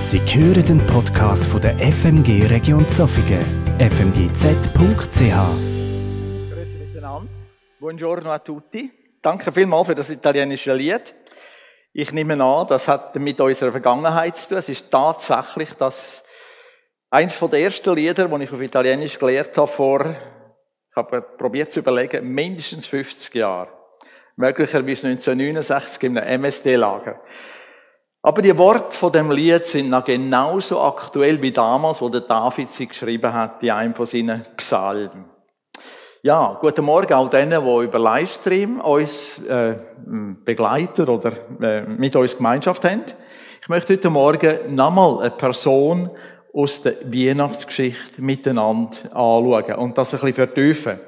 Sie hören den Podcast von der FMG Region Zofingen, fmgz.ch. Grüezi miteinander. Buongiorno a tutti. Danke vielmals für das italienische Lied. Ich nehme an, das hat mit unserer Vergangenheit zu tun. Es ist tatsächlich das eins der ersten Lieder, die ich auf Italienisch gelernt habe vor, ich habe probiert zu überlegen, mindestens 50 Jahren. Möglicherweise 1969 in einem MSD-Lager. Aber die Worte von dem Lied sind noch genauso aktuell wie damals, wo der David sie geschrieben hat, in einem von seinen Psalmen. Ja, guten Morgen all denen, die über Livestream uns äh, begleiten oder äh, mit uns Gemeinschaft haben. Ich möchte heute Morgen nochmal eine Person aus der Weihnachtsgeschichte miteinander anschauen und das ein bisschen vertiefen.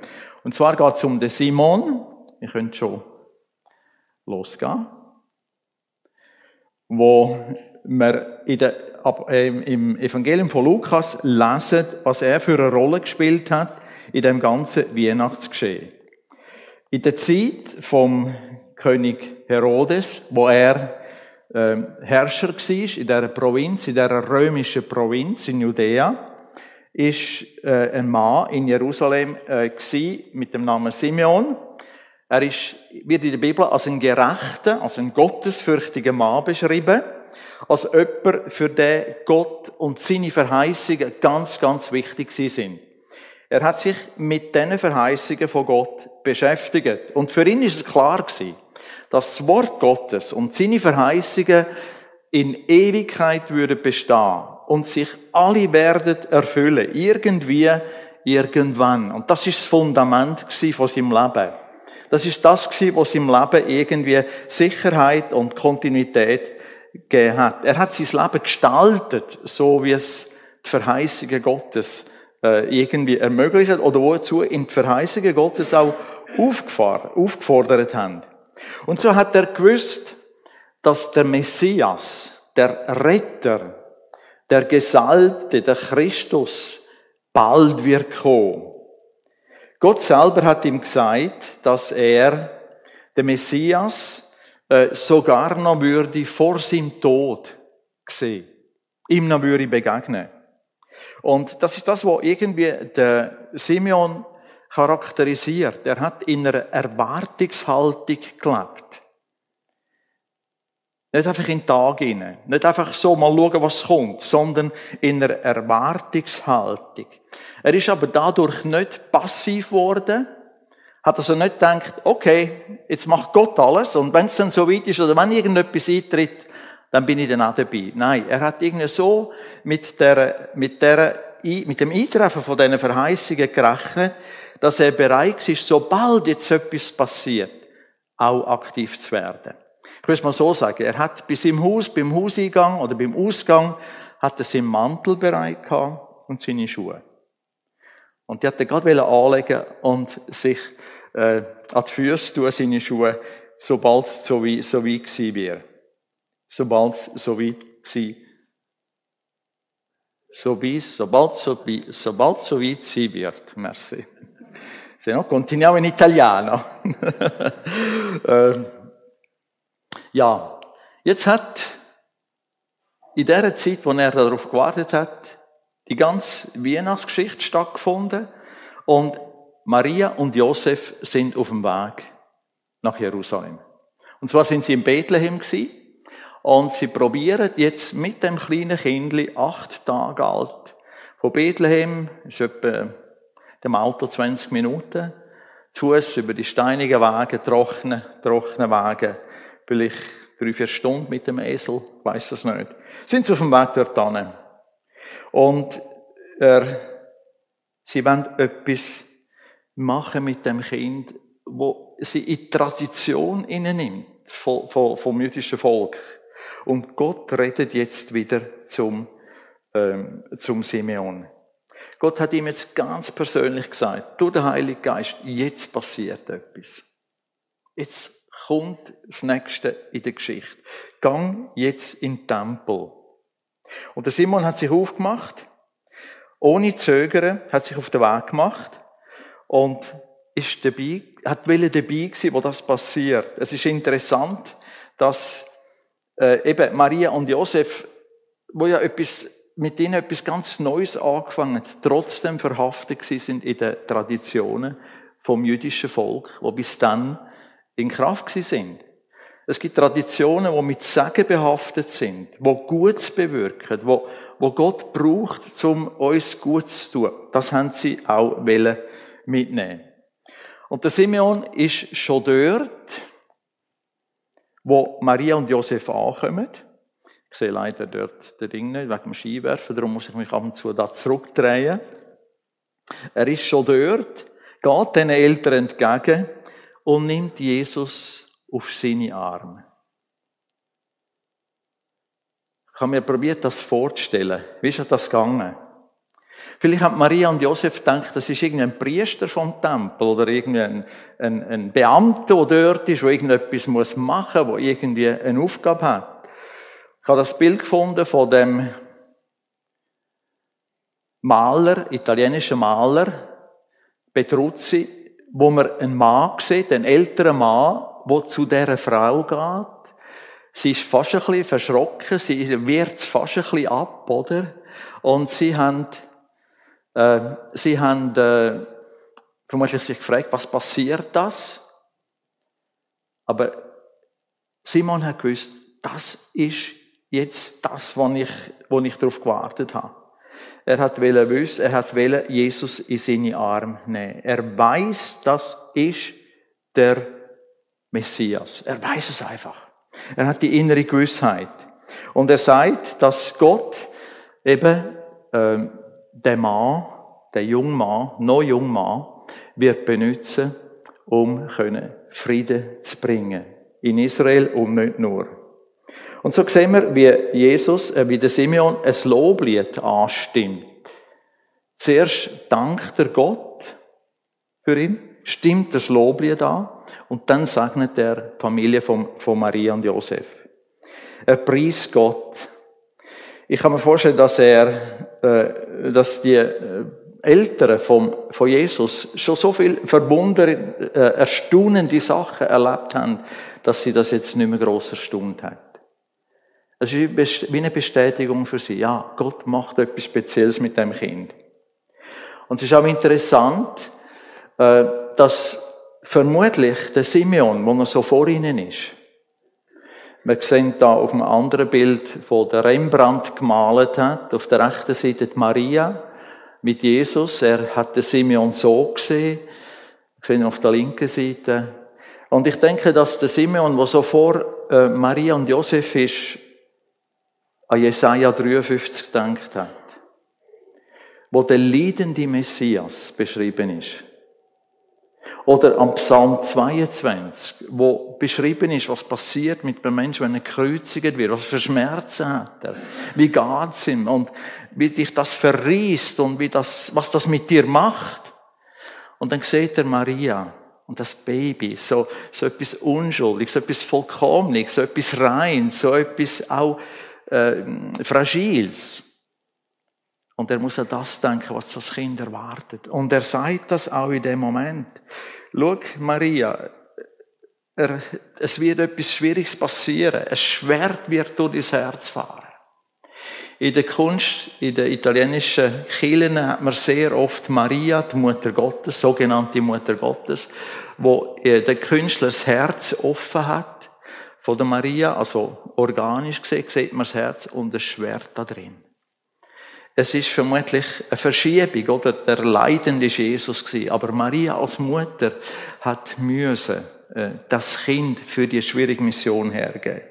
Und zwar geht es um den Simon. Ihr könnt schon losgehen wo wir in der, im Evangelium von Lukas lesen, was er für eine Rolle gespielt hat in dem ganzen Weihnachtsgeschehen. In der Zeit vom König Herodes, wo er äh, Herrscher war in dieser Provinz, in dieser römischen Provinz in Judäa, ist äh, ein Mann in Jerusalem äh, mit dem Namen Simeon. Er ist, wird in der Bibel als ein gerechter, als ein gottesfürchtiger Mann beschrieben, als jemand, für den Gott und seine Verheißungen ganz, ganz wichtig sind. Er hat sich mit diesen Verheißungen von Gott beschäftigt. Und für ihn ist es klar gewesen, dass das Wort Gottes und seine Verheißungen in Ewigkeit würden bestehen und sich alle werden erfüllen. Irgendwie, irgendwann. Und das ist das Fundament von seinem Leben. Das ist das gewesen, was im Leben irgendwie Sicherheit und Kontinuität gegeben hat. Er hat sein Leben gestaltet, so wie es die Verheißungen Gottes äh, irgendwie ermöglicht oder wozu in die Verheißungen Gottes auch aufgefordert haben. Und so hat er gewusst, dass der Messias, der Retter, der Gesalbte, der Christus bald wird kommen. Gott selber hat ihm gesagt, dass er, der Messias, äh, sogar noch würde vor seinem Tod sehen. Ihm noch würde begegnen. Und das ist das, was irgendwie der Simeon charakterisiert. Er hat in einer Erwartungshaltung gelebt. Nicht einfach in den Tag hinein. Nicht einfach so mal schauen, was kommt, sondern in einer Erwartungshaltung. Er ist aber dadurch nicht passiv geworden, hat also nicht gedacht, okay, jetzt macht Gott alles und wenn es dann so weit ist oder wenn irgendetwas eintritt, dann bin ich dann auch dabei. Nein, er hat irgendwie so mit, der, mit, der, mit dem Eintreffen von diesen Verheißungen gerechnet, dass er bereit ist, sobald jetzt etwas passiert, auch aktiv zu werden. Ich will es mal so sagen, er hat bis im Haus, beim Hauseingang oder beim Ausgang, hat er seinen Mantel bereit gehabt und seine Schuhe. Und die hat er gerade anlegen und sich äh, an die Füße tun, seine Schuhe, sobald es so weit, so weit gewesen wäre. Sobald es so weit gewesen so bis, sobald so, sobald so weit sein wird. Merci. Se no, continuiamo in italiano. äh, ja, jetzt hat in der Zeit, wo er darauf gewartet hat, die ganze Weihnachtsgeschichte stattgefunden und Maria und Josef sind auf dem Weg nach Jerusalem. Und zwar sind sie in Bethlehem gewesen, und sie probieren jetzt mit dem kleinen Kindli, acht Tage alt, von Bethlehem, ist etwa dem Auto 20 Minuten, zu Fuß über die steinigen Wege, trockene, trockene Wege, vielleicht drei, vier Stunden mit dem Esel, ich weiss es nicht, sind sie auf dem Weg dort hin. Und er, sie wollen etwas machen mit dem Kind, wo sie in die Tradition nimmt vom, vom, vom jüdischen Volk. Und Gott redet jetzt wieder zum, ähm, zum Simeon. Gott hat ihm jetzt ganz persönlich gesagt, du der Heilige Geist, jetzt passiert etwas. Jetzt kommt das Nächste in der Geschichte. Gang jetzt in den Tempel. Und der Simon hat sich aufgemacht, ohne Zögern, hat sich auf den Weg gemacht und ist dabei, hat dabei sein, wo das passiert. Es ist interessant, dass äh, eben Maria und Josef wo ja etwas, mit ihnen etwas ganz Neues angefangen trotzdem verhaftet sind in den Traditionen vom jüdischen Volk, wo bis dann in Kraft sind. Es gibt Traditionen, die mit Segen behaftet sind, wo Gutes bewirken, wo, wo Gott braucht, um uns Gutes zu tun. Das haben sie auch mitnehmen. Und der Simeon ist schon dort, wo Maria und Josef ankommen. Ich sehe leider dort den Ding nicht, wegen dem Skiwerfen, darum muss ich mich ab und zu da zurückdrehen. Er ist schon dort, geht den Eltern entgegen und nimmt Jesus auf seine Arme. Ich habe mir probiert, das vorzustellen. Wie ist das gegangen? Vielleicht haben Maria und Josef gedacht, das ist irgendein Priester vom Tempel oder irgendein ein, ein Beamter, der dort ist, der irgendetwas machen muss, der irgendwie eine Aufgabe hat. Ich habe das Bild gefunden von dem Maler, italienischen Maler, Petruzzi, wo man einen Mann sieht, einen älteren Mann, der zu dieser Frau geht. Sie ist fast ein bisschen verschrocken, sie wehrt fast ein bisschen ab, oder? Und sie haben, äh, sie haben äh, vermutlich sich gefragt, was passiert das? Aber Simon hat gewusst, das ist jetzt das, wo ich, wo ich darauf gewartet habe. Er hat wissen, er hat Jesus in seine Arme nehmen. Er weiß, das ist der Messias. Er weiß es einfach. Er hat die innere Gewissheit. Und er sagt, dass Gott eben äh, den Mann, den jungen Mann, noch jungen Mann, wird benutzen, um können Frieden zu bringen. In Israel und nicht nur. Und so sehen wir, wie Jesus, äh, wie der Simeon ein Loblied anstimmt. Zuerst dankt er Gott für ihn, stimmt das Loblied an und dann segnet er Familie von, von Maria und Josef. Er preist Gott. Ich kann mir vorstellen, dass er, äh, dass die äh, Eltern von, von Jesus schon so viel verwundert, äh, erstaunende Sachen erlebt haben, dass sie das jetzt nicht mehr gross erstaunt hat. Es ist wie eine Bestätigung für sie. Ja, Gott macht etwas Spezielles mit dem Kind. Und es ist auch interessant, äh, dass vermutlich der Simeon, wo er so vor ihnen ist. Wir sehen da auf einem anderen Bild, wo der Rembrandt gemalt hat, auf der rechten Seite die Maria mit Jesus. Er hat den Simeon so gesehen. Wir sehen auf der linken Seite. Und ich denke, dass der Simeon, der so vor äh, Maria und Josef ist, an Jesaja 53 gedacht hat, wo der leidende Messias beschrieben ist. Oder am Psalm 22, wo beschrieben ist, was passiert mit einem Menschen, wenn er gekreuzigt wird, was für Schmerzen hat er, wie geht's ihm und wie dich das verriest und wie das, was das mit dir macht. Und dann sieht er Maria und das Baby, so, so etwas Unschuldiges, so etwas Vollkommenes, so etwas Reins, so etwas auch äh, Fragiles. Und er muss an das denken, was das Kind erwartet. Und er sagt das auch in dem Moment. Schau, Maria, er, es wird etwas Schwieriges passieren. Ein Schwert wird durch dein Herz fahren. In der Kunst, in den italienischen Kirchen hat man sehr oft Maria, die Mutter Gottes, sogenannte Mutter Gottes, wo der Künstler das Herz offen hat von der Maria, also organisch gesehen, sieht man das Herz und das Schwert da drin. Es ist vermutlich eine Verschiebung, oder? Der Leidende ist Jesus gewesen. Aber Maria als Mutter hat müssen äh, das Kind für die schwierige Mission hergeben.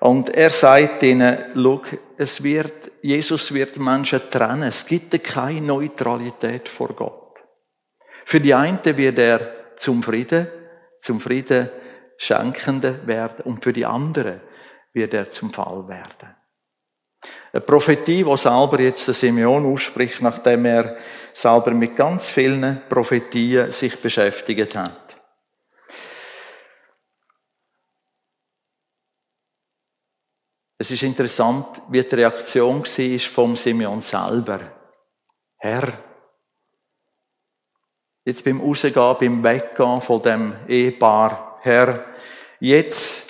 Und er sagt ihnen, schau, es wird, Jesus wird Menschen trennen. Es gibt keine Neutralität vor Gott. Für die einen wird er zum Frieden, zum Frieden schenkende werden und für die anderen wird er zum Fall werden. Eine Prophetie, die selber jetzt der Simeon ausspricht, nachdem er selber mit ganz vielen Prophetien sich beschäftigt hat. Es ist interessant, wie die Reaktion war vom Simeon selber. Herr, jetzt beim Rausgehen, beim Weggehen von dem Ehepaar, Herr, jetzt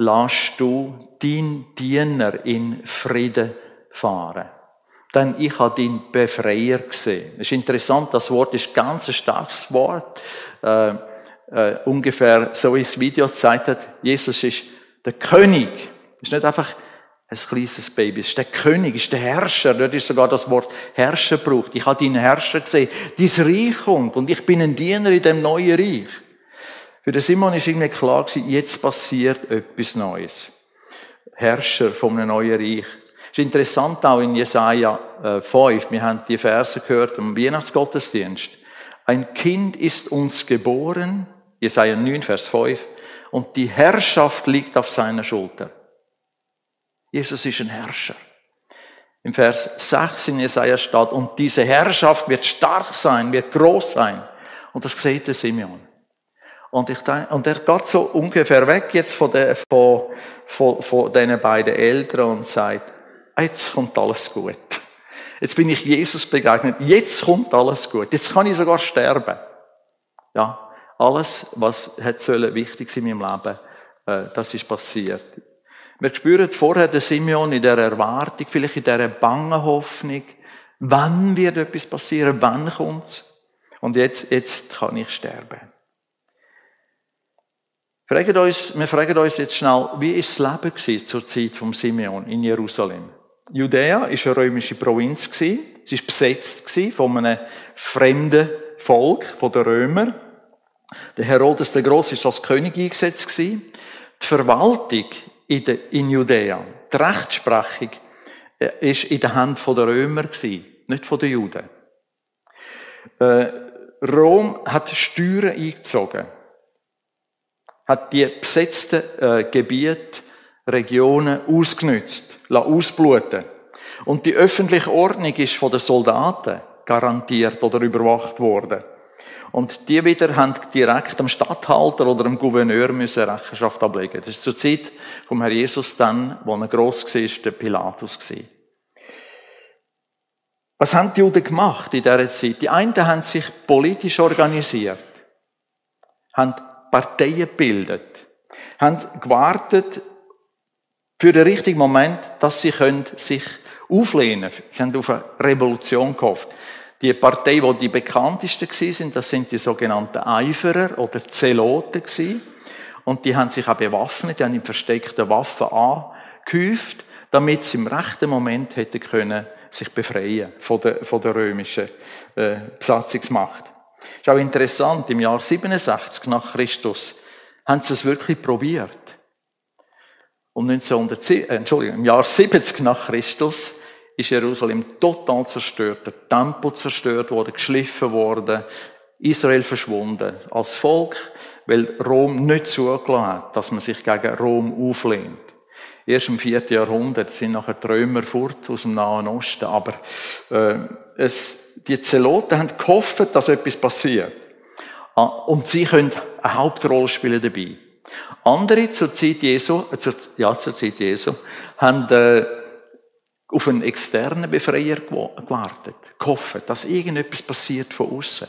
lass du dein Diener in Frieden fahren. Denn ich habe deinen Befreier gesehen. Es ist interessant, das Wort ist ganz ein starkes Wort. Äh, äh, ungefähr so wie das Video gezeigt hat, Jesus ist der König. Ist nicht einfach ein kleines Baby. Ist der König, ist der Herrscher. Dort ist sogar das Wort Herrscher braucht. Ich habe deinen Herrscher gesehen. Dein Reich kommt und ich bin ein Diener in dem neuen Reich. Für den Simon ist irgendwie klar gewesen, jetzt passiert etwas Neues. Herrscher von einem neuen Reich. Es ist interessant auch in Jesaja 5. Äh, Wir haben die Verse gehört am Weihnachtsgottesdienst. Ein Kind ist uns geboren. Jesaja 9, Vers 5. Und die Herrschaft liegt auf seiner Schulter. Jesus ist ein Herrscher. Im Vers 6 in Jesaja steht, und diese Herrschaft wird stark sein, wird groß sein. Und das sieht der Simeon. Und, ich, und er geht so ungefähr weg jetzt von, der, von, von, von diesen beiden Eltern und sagt, jetzt kommt alles gut. Jetzt bin ich Jesus begegnet. Jetzt kommt alles gut. Jetzt kann ich sogar sterben. Ja, alles, was hätte sollen, wichtig in meinem Leben, äh, das ist passiert. Wir spüren vorher den Simeon in der Erwartung, vielleicht in dieser bangen Hoffnung, wann wird etwas passieren, wann kommt's? Und jetzt, jetzt kann ich sterben. Fragen uns, wir fragen uns jetzt schnell, wie ist das Leben zur Zeit von Simeon in Jerusalem? Judäa ist eine römische Provinz Sie ist besetzt von einem fremden Volk, von den Römern. Der Herodes der Große ist als König eingesetzt Die Verwaltung in, der, Judäa, die Rechtsprechung, äh, ist in der Hand der Römer nicht von den Juden. Äh, Rom hat Steuern eingezogen, hat die besetzten äh, Gebiete, Regionen ausgenützt, ausbluten. Und die öffentliche Ordnung ist von den Soldaten garantiert oder überwacht worden. Und die wieder haben direkt am Statthalter oder am Gouverneur müssen Rechenschaft ablegen. Das ist zur Zeit vom Herr Jesus dann, wo er gross war, der Pilatus war. Was haben die Juden gemacht in dieser Zeit? Die einen haben sich politisch organisiert, haben Parteien gebildet, haben gewartet für den richtigen Moment, dass sie sich auflehnen können. Sie haben auf eine Revolution gehofft. Die Partei, die die bekanntesten sind, das sind die sogenannten Eiferer oder Zeloten. Und die haben sich auch bewaffnet, die haben in versteckten Waffen angehäuft, damit sie im rechten Moment hätten können sich befreien von der, von der römischen äh, Besatzungsmacht. Ist auch interessant, im Jahr 67 nach Christus haben sie es wirklich probiert. Um 1910, äh, Entschuldigung, im Jahr 70 nach Christus ist Jerusalem total zerstört, der Tempel zerstört worden, geschliffen worden, Israel verschwunden als Volk, weil Rom nicht zugelassen hat, dass man sich gegen Rom auflehnt. Erst im vierten Jahrhundert sind nachher die Römer fort aus dem Nahen Osten, aber äh, es, die Zeloten haben gehofft, dass etwas passiert. Ah, und sie können eine Hauptrolle spielen dabei. Andere zur Zeit Jesu, äh, zur, ja, zur Zeit Jesu, haben äh, auf einen externen Befreier gewartet, gehofft, dass irgendetwas passiert von außen.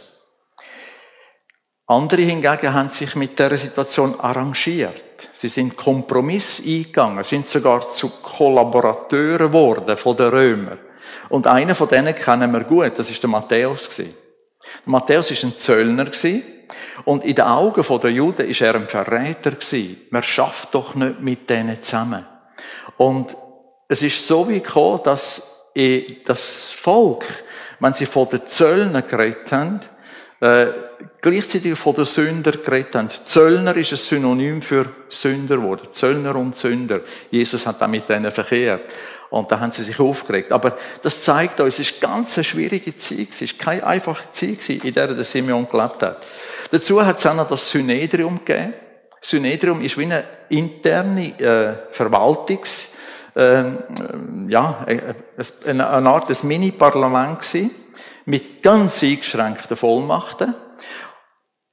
Andere hingegen haben sich mit der Situation arrangiert. Sie sind Kompromiss eingegangen, sind sogar zu Kollaborateuren geworden von den Römern. Und einer von denen kennen wir gut, das ist der Matthäus. Matthäus ist ein Zöllner und in den Augen der Juden ist er ein Verräter Man schafft doch nicht mit denen zusammen. Und es ist so wie gekommen, dass das Volk, wenn sie von den Zöllnern geredet haben, äh, gleichzeitig von den Sündern geredet haben. Zöllner ist ein Synonym für Sünder geworden. Zöllner und Sünder. Jesus hat damit denen verkehrt. Und da haben sie sich aufgeregt. Aber das zeigt uns, es ist ganz eine schwierige Zeit. Es ist keine einfache Zeit, in der der Simeon gelebt hat. Dazu hat es auch noch das Synedrium gegeben. Synedrium ist wie eine interne äh, Verwaltungs- ähm, ja, äh, eine Art des Mini-Parlament mit ganz eingeschränkten Vollmachten.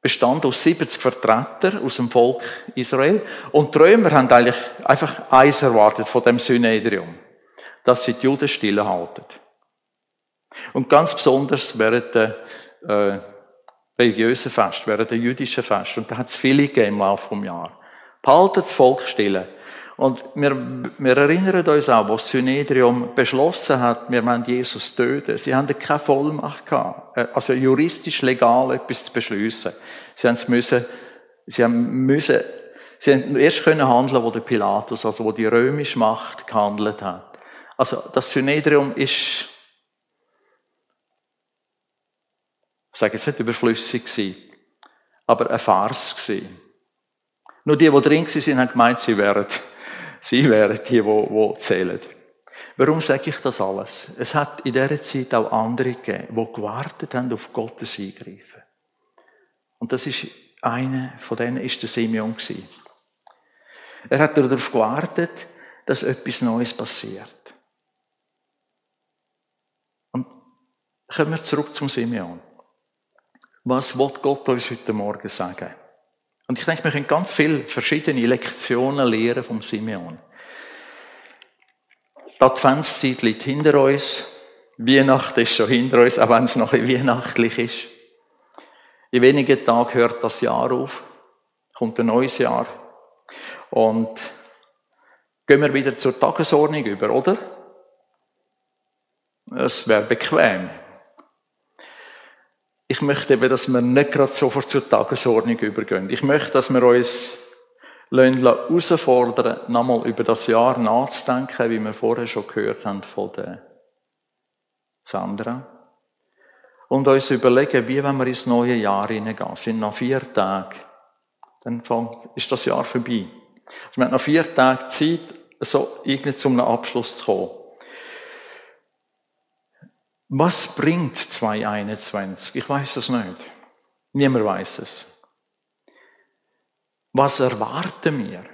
Bestand aus 70 Vertretern aus dem Volk Israel. Und die Römer haben eigentlich einfach eins erwartet von dem Synedrium. Dass sie die Juden stillhalten. Und ganz besonders während der äh, religiösen Fest, während der jüdischen Fest. Und da hat es viele gegeben im Laufe des Jahres. Behaltet das Volk still. Und wir, wir erinnern uns auch, was Synedrium beschlossen hat, wir wollen Jesus töten. Sie haben keine Vollmacht gehabt, äh, also juristisch legal etwas zu beschließen. Sie haben es müssen, sie haben müssen, sie haben erst können handeln, wo der Pilatus, also wo die römische Macht gehandelt hat. Also das Synedrium ist, ich sage es nicht überflüssig gewesen, aber eine Farce gewesen. Nur die, die drin waren, haben gemeint, sie wären Sie wären die, die, die zählen. Warum sage ich das alles? Es hat in dieser Zeit auch andere gegeben, die gewartet haben auf Gottes Eingreifen. Und das ist einer von denen ist der Simeon Er hat darauf gewartet, dass etwas Neues passiert. Und kommen wir zurück zum Simeon. Was wird Gott uns heute Morgen sagen? Und ich denke, wir können ganz viele verschiedene Lektionen lernen vom Simeon. Die Adventszeit liegt hinter uns. Weihnachten ist schon hinter uns, auch wenn es noch weihnachtlich ist. In wenigen Tagen hört das Jahr auf, kommt ein neues Jahr. Und gehen wir wieder zur Tagesordnung über, oder? Es wäre bequem. Ich möchte eben, dass wir nicht gerade sofort zur Tagesordnung übergehen. Ich möchte, dass wir uns herausfordern, nochmal über das Jahr nachzudenken, wie wir vorher schon gehört haben von der Sandra. Und uns überlegen, wie wenn wir ins neue Jahr hineingehen. Es sind noch vier Tage. Dann ist das Jahr vorbei. Also wir haben noch vier Tage Zeit, so irgendwie zu einem Abschluss zu kommen. Was bringt 2021? Ich weiß es nicht. Niemand weiß es. Was erwarten wir?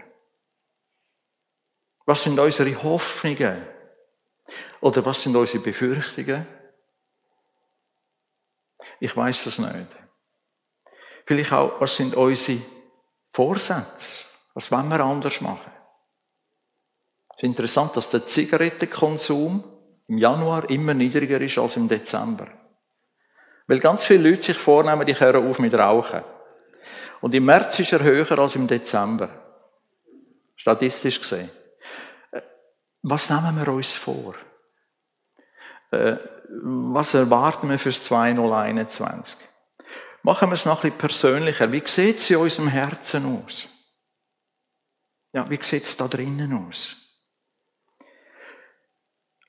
Was sind unsere Hoffnungen? Oder was sind unsere Befürchtungen? Ich weiß es nicht. Vielleicht auch, was sind unsere Vorsätze? Was wollen wir anders machen? Es ist interessant, dass der Zigarettenkonsum im Januar immer niedriger ist als im Dezember. Weil ganz viele Leute sich vornehmen, die hören auf mit Rauchen. Und im März ist er höher als im Dezember. Statistisch gesehen. Äh, was nehmen wir uns vor? Äh, was erwarten wir fürs 2021? Machen wir es noch ein bisschen persönlicher. Wie sieht es in unserem Herzen aus? Ja, wie sieht es da drinnen aus?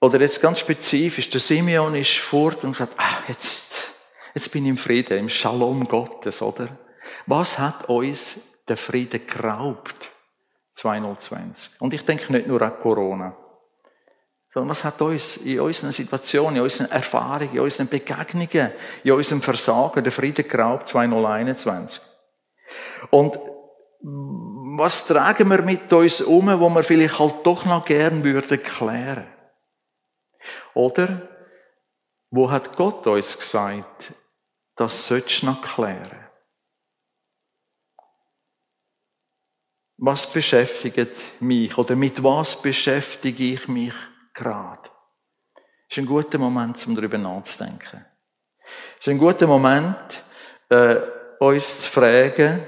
Oder jetzt ganz spezifisch, der Simeon ist fort und sagt, ah, jetzt, jetzt bin ich im Frieden, im Shalom Gottes, oder? Was hat uns der Frieden geraubt? 2020. Und ich denke nicht nur an Corona. Sondern was hat uns in unseren Situationen, in unseren Erfahrungen, in unseren Begegnungen, in unserem Versagen der Frieden geraubt 2021? Und was tragen wir mit uns um, wo wir vielleicht halt doch noch gern würden klären? Oder wo hat Gott uns gesagt, das sollst du noch klären? Was beschäftigt mich oder mit was beschäftige ich mich gerade? Ist ein guter Moment, um darüber nachzudenken. Ist ein guter Moment, äh, uns zu fragen,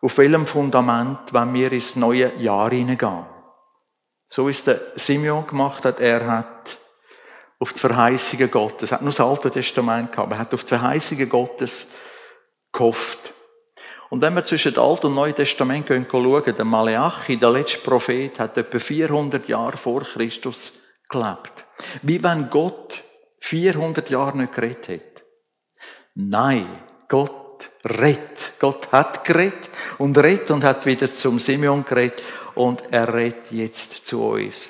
auf welchem Fundament wenn wir ins neue Jahr hineingehen. So wie es der Simeon gemacht hat. Er hat auf die Verheißungen Gottes. Er hat nur das Alte Testament gehabt, er hat auf die Verheißungen Gottes gehofft. Und wenn wir zwischen dem Alten und Neuen Testament gehen, schauen, der Maleachi, der letzte Prophet, hat etwa 400 Jahre vor Christus gelebt. Wie wenn Gott 400 Jahre nicht geredet hätte. Nein, Gott redet. Gott hat geredet und redet und hat wieder zum Simeon geredet und er redet jetzt zu uns.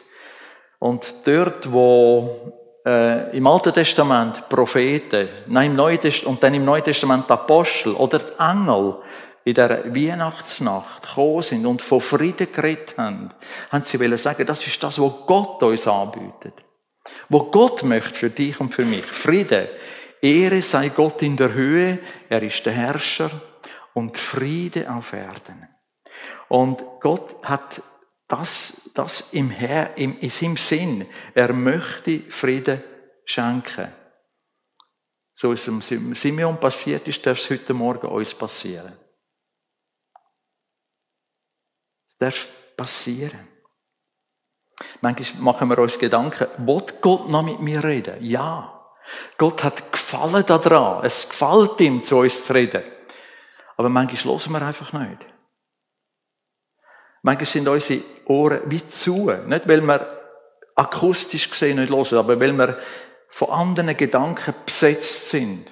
Und dort, wo äh, im Alten Testament Propheten, nein, im Neuen Testament, und dann im Neuen Testament Apostel oder die Engel in der Weihnachtsnacht gekommen sind und von Frieden geredet haben, haben sie wollen sagen, das ist das, was Gott uns anbietet. Wo Gott möchte für dich und für mich. Friede. Ehre sei Gott in der Höhe, er ist der Herrscher und Friede auf Erden. Und Gott hat das, das im Herr, im, in seinem Sinn. Er möchte Frieden schenken. So wie es dem Simeon passiert ist, darf es heute Morgen uns passieren. Es darf passieren. Manchmal machen wir uns Gedanken, wird Gott noch mit mir reden? Ja. Gott hat Gefallen daran. Es gefällt ihm, zu uns zu reden. Aber manchmal hören wir einfach nicht. Manchmal sind unsere Ohren wie zu. Nicht, weil wir akustisch gesehen nicht hören, aber weil wir von anderen Gedanken besetzt sind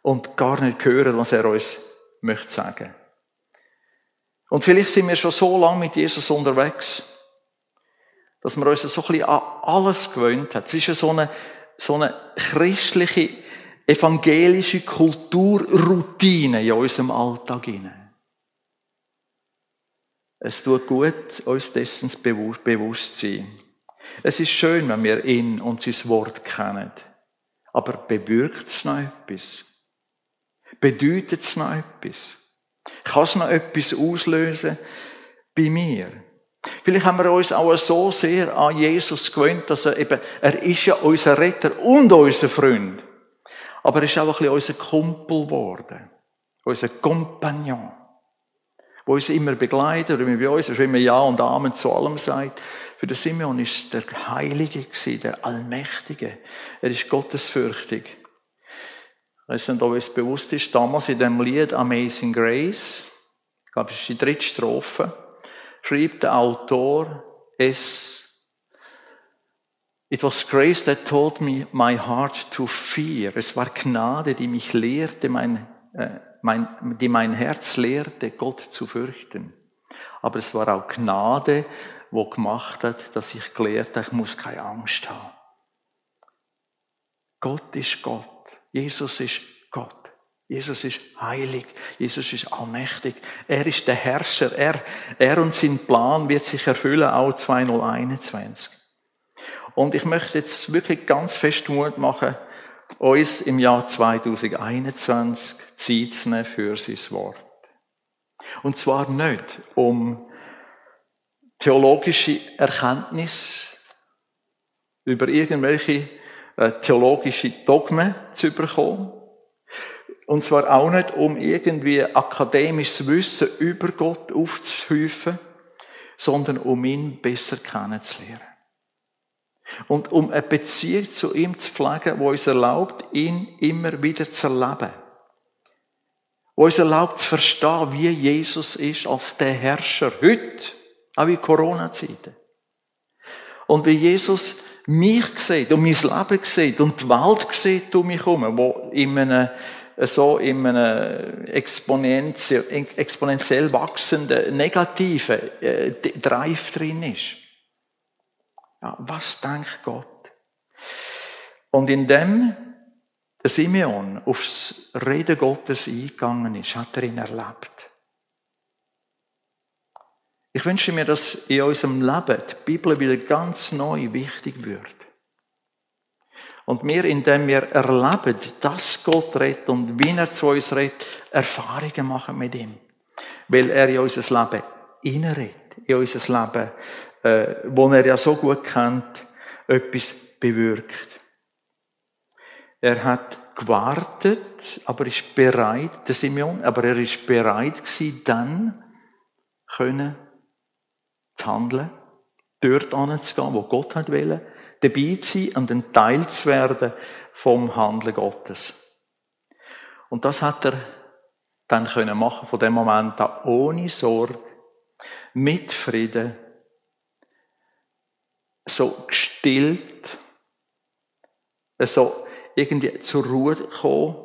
und gar nicht hören, was er uns möchte sagen. Und vielleicht sind wir schon so lange mit Jesus unterwegs, dass wir uns so ein bisschen an alles gewöhnt haben. Es ist ja so eine, so eine christliche, evangelische Kulturroutine in unserem Alltag hinein. Es tut gut, uns dessen bewusst zu sein. Es ist schön, wenn wir ihn und sein Wort kennen. Aber bewirkt es noch etwas? Bedeutet es noch etwas? Kann es noch etwas auslösen bei mir? Vielleicht haben wir uns auch so sehr an Jesus gewöhnt, dass er eben, er ist ja unser Retter und unser Freund. Aber er ist auch ein bisschen unser Kumpel geworden. Unser Kompagnon. Der uns immer begleitet, oder wie bei uns, er immer Ja und Amen zu allem sagt. Für den Simeon ist der Heilige gewesen, der Allmächtige. Er ist gottesfürchtig. Ich weiß nicht, ob es bewusst ist, damals in dem Lied Amazing Grace, ich glaube, es ist die dritte Strophe, schrieb der Autor es, It was grace that taught me my heart to fear. Es war Gnade, die mich lehrte, mein, äh, mein, die mein Herz lehrte, Gott zu fürchten. Aber es war auch Gnade, wo gemacht hat, dass ich gelehrt habe, ich muss keine Angst haben. Gott ist Gott. Jesus ist Gott. Jesus ist heilig. Jesus ist allmächtig. Er ist der Herrscher. Er, er und sein Plan wird sich erfüllen, auch 2021. Und ich möchte jetzt wirklich ganz fest Mut machen, uns im Jahr 2021 Zeit zu nehmen für sein Wort. Und zwar nicht, um theologische Erkenntnis über irgendwelche äh, theologische Dogmen zu bekommen. Und zwar auch nicht, um irgendwie akademisches Wissen über Gott aufzuhäufen, sondern um ihn besser kennenzulernen. Und um eine Beziehung zu ihm zu pflegen, wo uns erlaubt, ihn immer wieder zu erleben. Wo uns erlaubt zu verstehen, wie Jesus ist als der Herrscher heute auch in Corona-Zeiten. Und wie Jesus mich sieht und mein Leben sieht und die Welt sieht um mich herum, wo in einem, so in einem exponentiell, exponentiell wachsenden, negativen äh, Drive drin ist. Ja, was denkt Gott? Und indem der Simeon aufs Reden Gottes eingegangen ist, hat er ihn erlebt. Ich wünsche mir, dass in unserem Leben die Bibel wieder ganz neu wichtig wird. Und wir, indem wir erleben, dass Gott redet und wie er zu uns redet, Erfahrungen machen mit ihm. Weil er in unser Leben hineinredet, in unser Leben, äh, wo er ja so gut kennt, etwas bewirkt. Er hat gewartet, aber ist bereit, der Simeon, aber er ist bereit gewesen, dann können zu handeln, dort anzugehen, wo Gott hat wollen, dabei zu sein und ein Teil zu werden vom Handeln Gottes. Und das hat er dann können machen von dem Moment an ohne Sorge, mit Frieden, so gestillt, so irgendwie zur Ruhe kommen,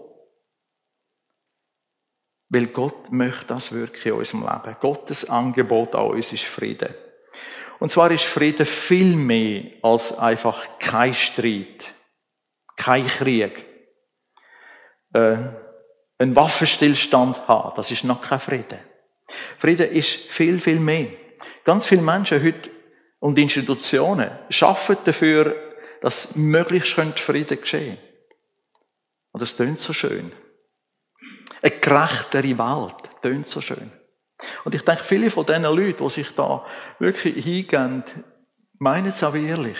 weil Gott möchte das wirklich in unserem Leben. Gottes Angebot an uns ist Frieden. Und zwar ist Frieden viel mehr als einfach kein Streit, kein Krieg. Äh, ein Waffenstillstand haben, das ist noch kein Frieden. Frieden ist viel, viel mehr. Ganz viele Menschen heute und Institutionen schaffen dafür, dass möglichst Frieden geschehen Und das tönt so schön. Eine gerechtere Welt, tönt so schön. Und ich denke, viele von diesen Leuten, die sich da wirklich hingehen, meinen es auch ehrlich.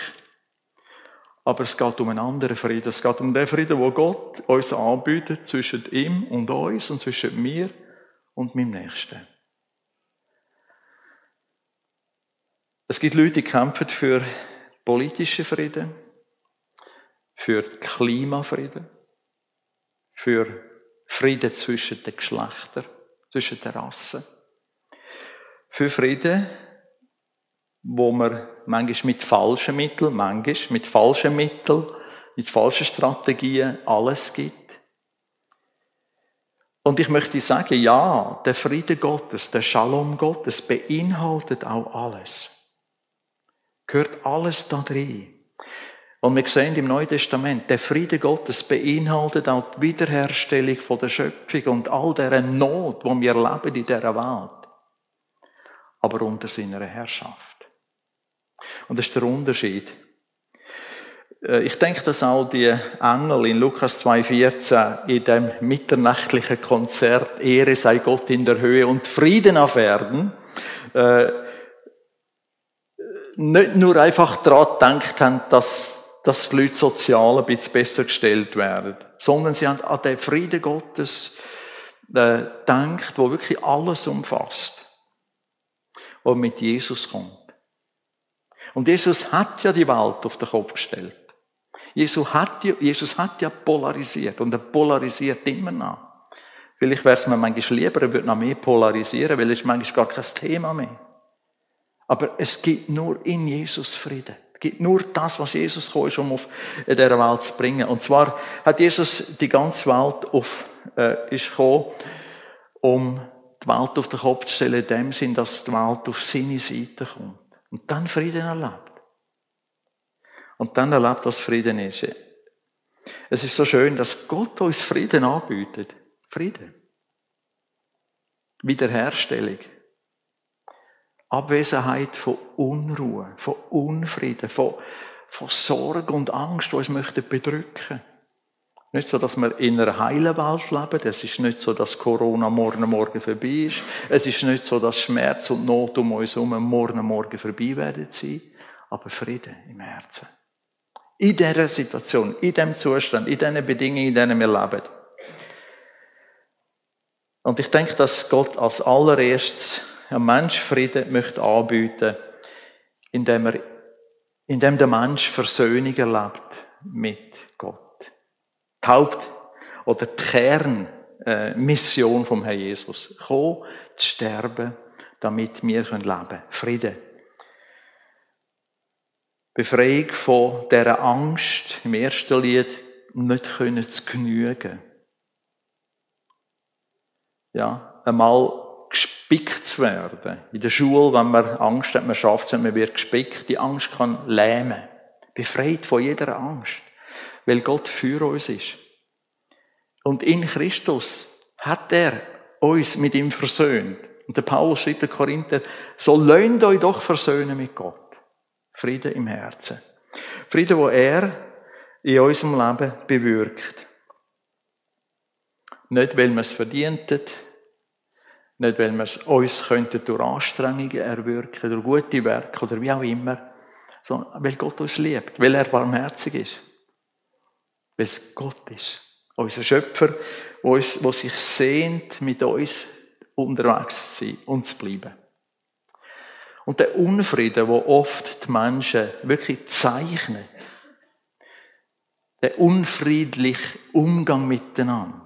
Aber es geht um einen anderen Frieden. Es geht um den Frieden, wo Gott uns anbietet zwischen ihm und uns und zwischen mir und meinem Nächsten. Es gibt Leute, die kämpfen für politischen Frieden, für Klimafrieden, für Frieden zwischen den Geschlechtern, zwischen den Rassen. Für Frieden, wo man manchmal mit falschen Mitteln, manchmal mit falschen Mitteln, mit falschen Strategien alles gibt. Und ich möchte sagen, ja, der Friede Gottes, der Shalom Gottes beinhaltet auch alles. Gehört alles da drin. Und wir sehen im Neuen Testament, der Friede Gottes beinhaltet auch die Wiederherstellung von der Schöpfung und all dieser Not, die wir leben in dieser Welt. Aber unter seiner Herrschaft. Und das ist der Unterschied. Äh, ich denke, dass auch die Engel in Lukas 2,14 in dem mitternächtlichen Konzert Ehre sei Gott in der Höhe und Frieden auf Erden, äh, nicht nur einfach daran gedacht haben, dass dass die Leute sozial ein bisschen besser gestellt werden, sondern sie haben an den Frieden Gottes äh, gedacht, wo wirklich alles umfasst, was mit Jesus kommt. Und Jesus hat ja die Welt auf den Kopf gestellt. Jesus hat ja, Jesus hat ja polarisiert und er polarisiert immer noch. Vielleicht wäre es mir manchmal lieber, er würde noch mehr polarisieren, weil es ist manchmal gar kein Thema mehr. Aber es gibt nur in Jesus Frieden. Es gibt nur das, was Jesus gekommen ist, um auf dieser Welt zu bringen. Und zwar hat Jesus die ganze Welt auf, äh, ist gekommen, um die Welt auf den Kopf zu stellen, in dem Sinn, dass die Welt auf seine Seite kommt. Und dann Frieden erlebt. Und dann erlebt, was Frieden ist. Es ist so schön, dass Gott uns Frieden anbietet. Frieden. Wiederherstellung. Abwesenheit von Unruhe, von Unfrieden, von, von Sorge und Angst, die uns möchten bedrücken. Nicht so, dass wir in einer heilen Welt leben. Es ist nicht so, dass Corona morgen morgen vorbei ist. Es ist nicht so, dass Schmerz und Not um uns herum morgen morgen vorbei werden sein. Aber Frieden im Herzen. In dieser Situation, in diesem Zustand, in diesen Bedingungen, in denen wir leben. Und ich denke, dass Gott als allererstes ein Mensch Frieden möchte anbieten, indem, er, indem der Mensch Versöhnung erlebt mit Gott. Die Haupt- oder die Kernmission vom Herrn Jesus. Kommen, zu sterben, damit wir leben können. Frieden. Befreiung von dieser Angst im ersten Lied, nicht können zu genügen. Ja, einmal gespickt zu werden. In der Schule, wenn man Angst hat, man schafft es man wird gespickt. Die Angst kann lähmen. Befreit von jeder Angst. Weil Gott für uns ist. Und in Christus hat er uns mit ihm versöhnt. Und der Paulus schreibt der Korinther, so löhnt euch doch versöhnen mit Gott. Frieden im Herzen. Frieden, wo er in unserem Leben bewirkt. Nicht, weil wir es verdient haben, nicht, weil wir es uns könnten durch Anstrengungen erwirken, durch gute Werke oder wie auch immer, sondern weil Gott uns liebt, weil er barmherzig ist. Weil es Gott ist. Unser Schöpfer, der, sich sehnt, mit uns unterwegs zu sein und zu bleiben. Und der Unfrieden, wo oft die Menschen wirklich zeichnen, der unfriedliche Umgang miteinander,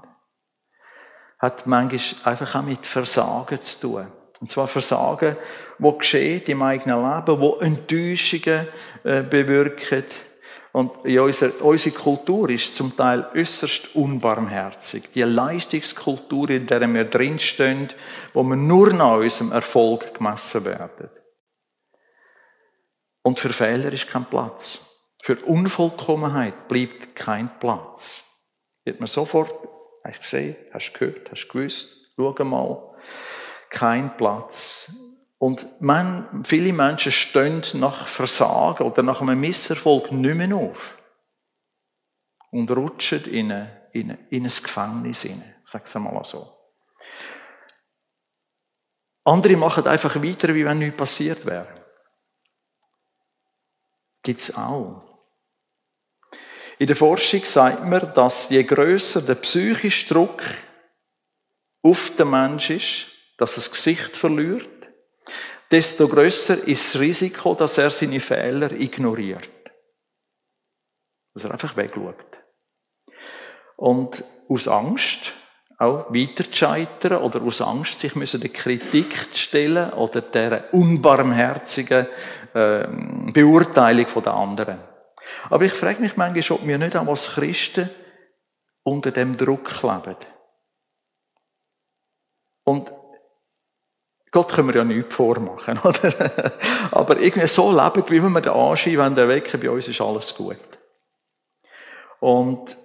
hat manchmal einfach auch mit Versagen zu tun. Und zwar Versagen, wo geschieht im eigenen Leben, wo Enttäuschungen äh, bewirken. Und in unserer, unsere Kultur ist zum Teil äußerst unbarmherzig. Die Leistungskultur, in der wir drinstehen, wo wir nur nach unserem Erfolg gemessen werden. Und für Fehler ist kein Platz. Für Unvollkommenheit bleibt kein Platz. Wird man sofort Hast du gesehen? Hast du gehört? Hast du gewusst? Schau mal. Kein Platz. Und man, viele Menschen stehen nach Versagen oder nach einem Misserfolg nicht mehr auf. Und rutschen in, eine, in, eine, in ein Gefängnis hinein. Sag's einmal so. Andere machen einfach weiter, wie wenn nichts passiert wäre. Gibt's auch. In der Forschung sagt man, dass je größer der psychische Druck auf den Mensch ist, dass das Gesicht verliert, desto größer ist das Risiko, dass er seine Fehler ignoriert. Dass er einfach wegschaut. Und aus Angst, auch weiter zu scheitern oder aus Angst, sich müssen der Kritik zu stellen oder der unbarmherzigen äh, Beurteilung der anderen. Aber ich frage mich manchmal, ob wir nicht auch als Christen unter dem Druck leben. Und Gott können wir ja nichts vormachen, oder? Aber irgendwie so leben, wie wir den Anschein wenn der weg bei uns ist alles gut. Und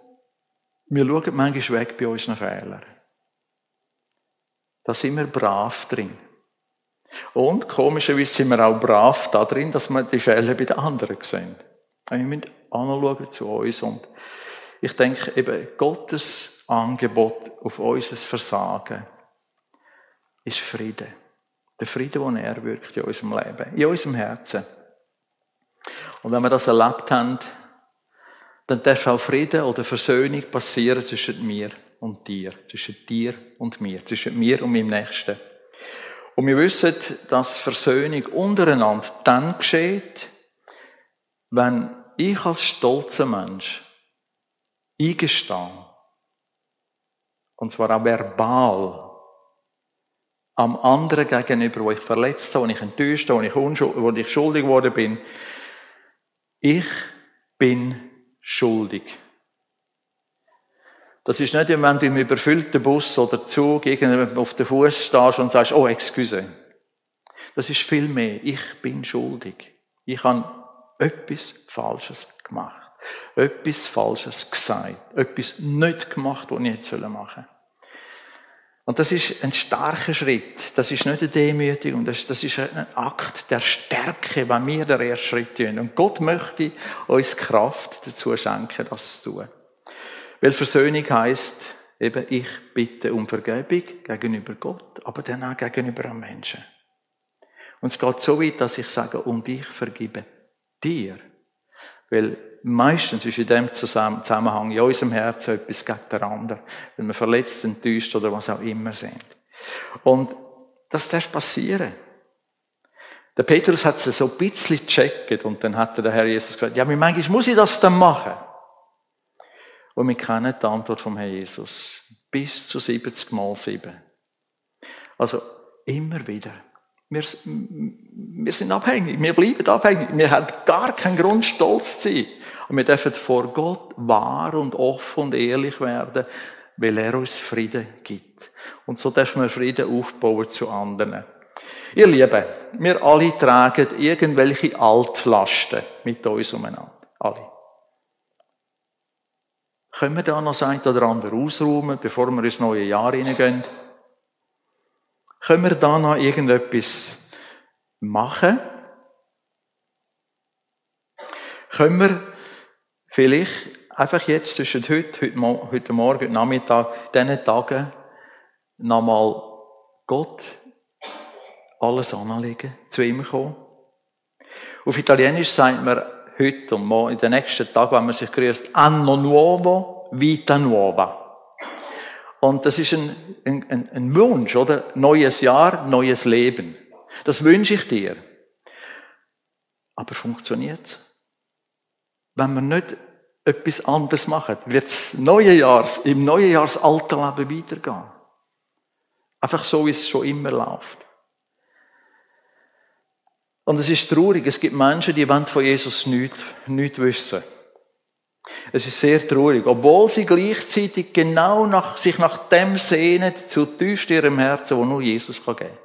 wir schauen manchmal weg bei unseren Fehlern. Da sind wir brav drin. Und komischerweise sind wir auch brav da drin, dass wir die Fehler bei den anderen sehen. Wir müssen anschauen zu uns. Und ich denke eben, Gottes Angebot auf unser Versagen ist Friede. Der Friede, den er wirkt in unserem Leben, in unserem Herzen. Und wenn wir das erlebt haben, dann darf auch Frieden oder Versöhnung passieren zwischen mir und dir, zwischen dir und mir, zwischen mir und meinem Nächsten. Und wir wissen, dass Versöhnung untereinander dann geschieht, wenn ich als stolzer Mensch eingestehe, und zwar auch verbal, am anderen gegenüber, wo ich verletzt habe, wo ich enttäuscht habe, wo ich, wo ich schuldig geworden bin, ich bin schuldig. Das ist nicht, wenn du im überfüllten Bus oder Zug auf den Fuß stehst und sagst, oh, excuse. Das ist viel mehr. Ich bin schuldig. Ich habe etwas Falsches gemacht. Etwas Falsches gesagt. Etwas nicht gemacht, was ich jetzt machen soll. Und das ist ein starker Schritt. Das ist nicht eine Demütigung. Das, das ist ein Akt der Stärke, wenn wir den ersten Schritt tun. Und Gott möchte uns Kraft dazu schenken, das zu tun. Weil Versöhnung heisst, eben, ich bitte um Vergebung gegenüber Gott, aber dann auch gegenüber einem Menschen. Und es geht so weit, dass ich sage, und ich vergebe dir. Weil meistens ist in dem Zusammenhang in unserem Herzen etwas gegen den anderen, wenn wir verletzt, enttäuscht oder was auch immer sind. Und das darf passieren. Der Petrus hat es so ein bisschen gecheckt und dann hat der Herr Jesus gesagt, ja, manchmal muss ich das dann machen? Und wir kennen die Antwort vom Herrn Jesus. Bis zu 70 mal 7. Also immer wieder. Wir, wir sind abhängig, wir bleiben abhängig. Wir haben gar keinen Grund, stolz zu sein. Und wir dürfen vor Gott wahr und offen und ehrlich werden, weil er uns Frieden gibt. Und so dürfen wir Frieden aufbauen zu anderen. Ihr Lieben, wir alle tragen irgendwelche Altlasten mit uns umeinander. Alle. Können wir da noch eine oder andere ausräumen, bevor wir ins neue Jahr hineingehen? Können wir da noch irgendetwas machen? Können wir vielleicht einfach jetzt zwischen heute, heute, heute Morgen, heute Nachmittag, diesen Tagen nochmal Gott alles anlegen, zu ihm kommen? Auf Italienisch sagt man heute und morgen, in den nächsten Tagen, wenn man sich grüßt, Anno Nuovo, Vita Nuova. Und das ist ein, ein, ein Wunsch, oder? Neues Jahr, neues Leben. Das wünsche ich dir. Aber funktioniert? Wenn wir nicht etwas anderes machen, wird es neue Jahres, im neuen Jahr das alte Leben weitergehen. Einfach so, wie es schon immer läuft. Und es ist traurig, es gibt Menschen, die wollen von Jesus nichts, nichts wissen. Es ist sehr traurig, obwohl sie gleichzeitig genau nach, sich nach dem sehnen, zu tiefst ihrem Herzen, wo nur Jesus kann geben.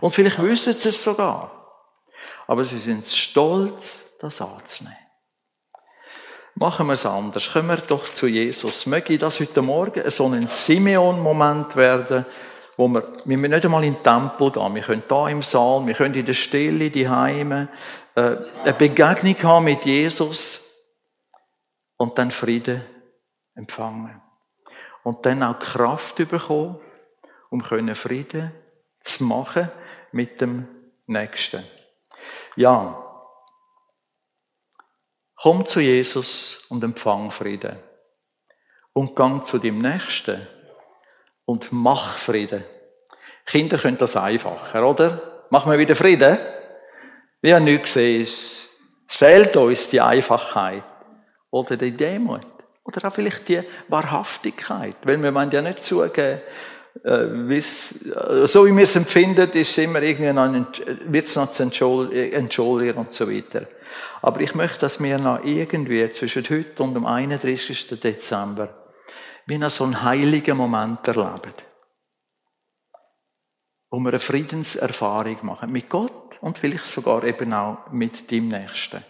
Und vielleicht wissen sie es sogar. Aber sie sind stolz, das anzunehmen. Machen wir es anders. Kommen wir doch zu Jesus. Möge das heute Morgen so ein Simeon-Moment werden, wo wir, wir müssen nicht einmal in den Tempel gehen. Wir können da im Saal, wir können in der Stille, die Heime, äh, eine Begegnung haben mit Jesus und dann Frieden empfangen. Und dann auch Kraft bekommen, um können Frieden zu machen mit dem Nächsten. Ja. Komm zu Jesus und empfang Frieden. Und gang zu dem Nächsten und mach Frieden. Kinder können das einfacher, oder? Machen wir wieder Frieden? Wie er nichts gesehen ist. Stellt uns die Einfachheit oder die Demut oder auch vielleicht die Wahrhaftigkeit. Weil wir meinen ja nicht zugeben, äh, so wie wir es empfinden, ist es immer irgendwie wird es noch zu entschuldigen und so weiter. Aber ich möchte, dass wir noch irgendwie zwischen heute und dem 31. Dezember wie noch so einen heiligen Moment erleben. Wo wir eine Friedenserfahrung machen. Mit Gott und vielleicht sogar eben auch mit dem Nächsten.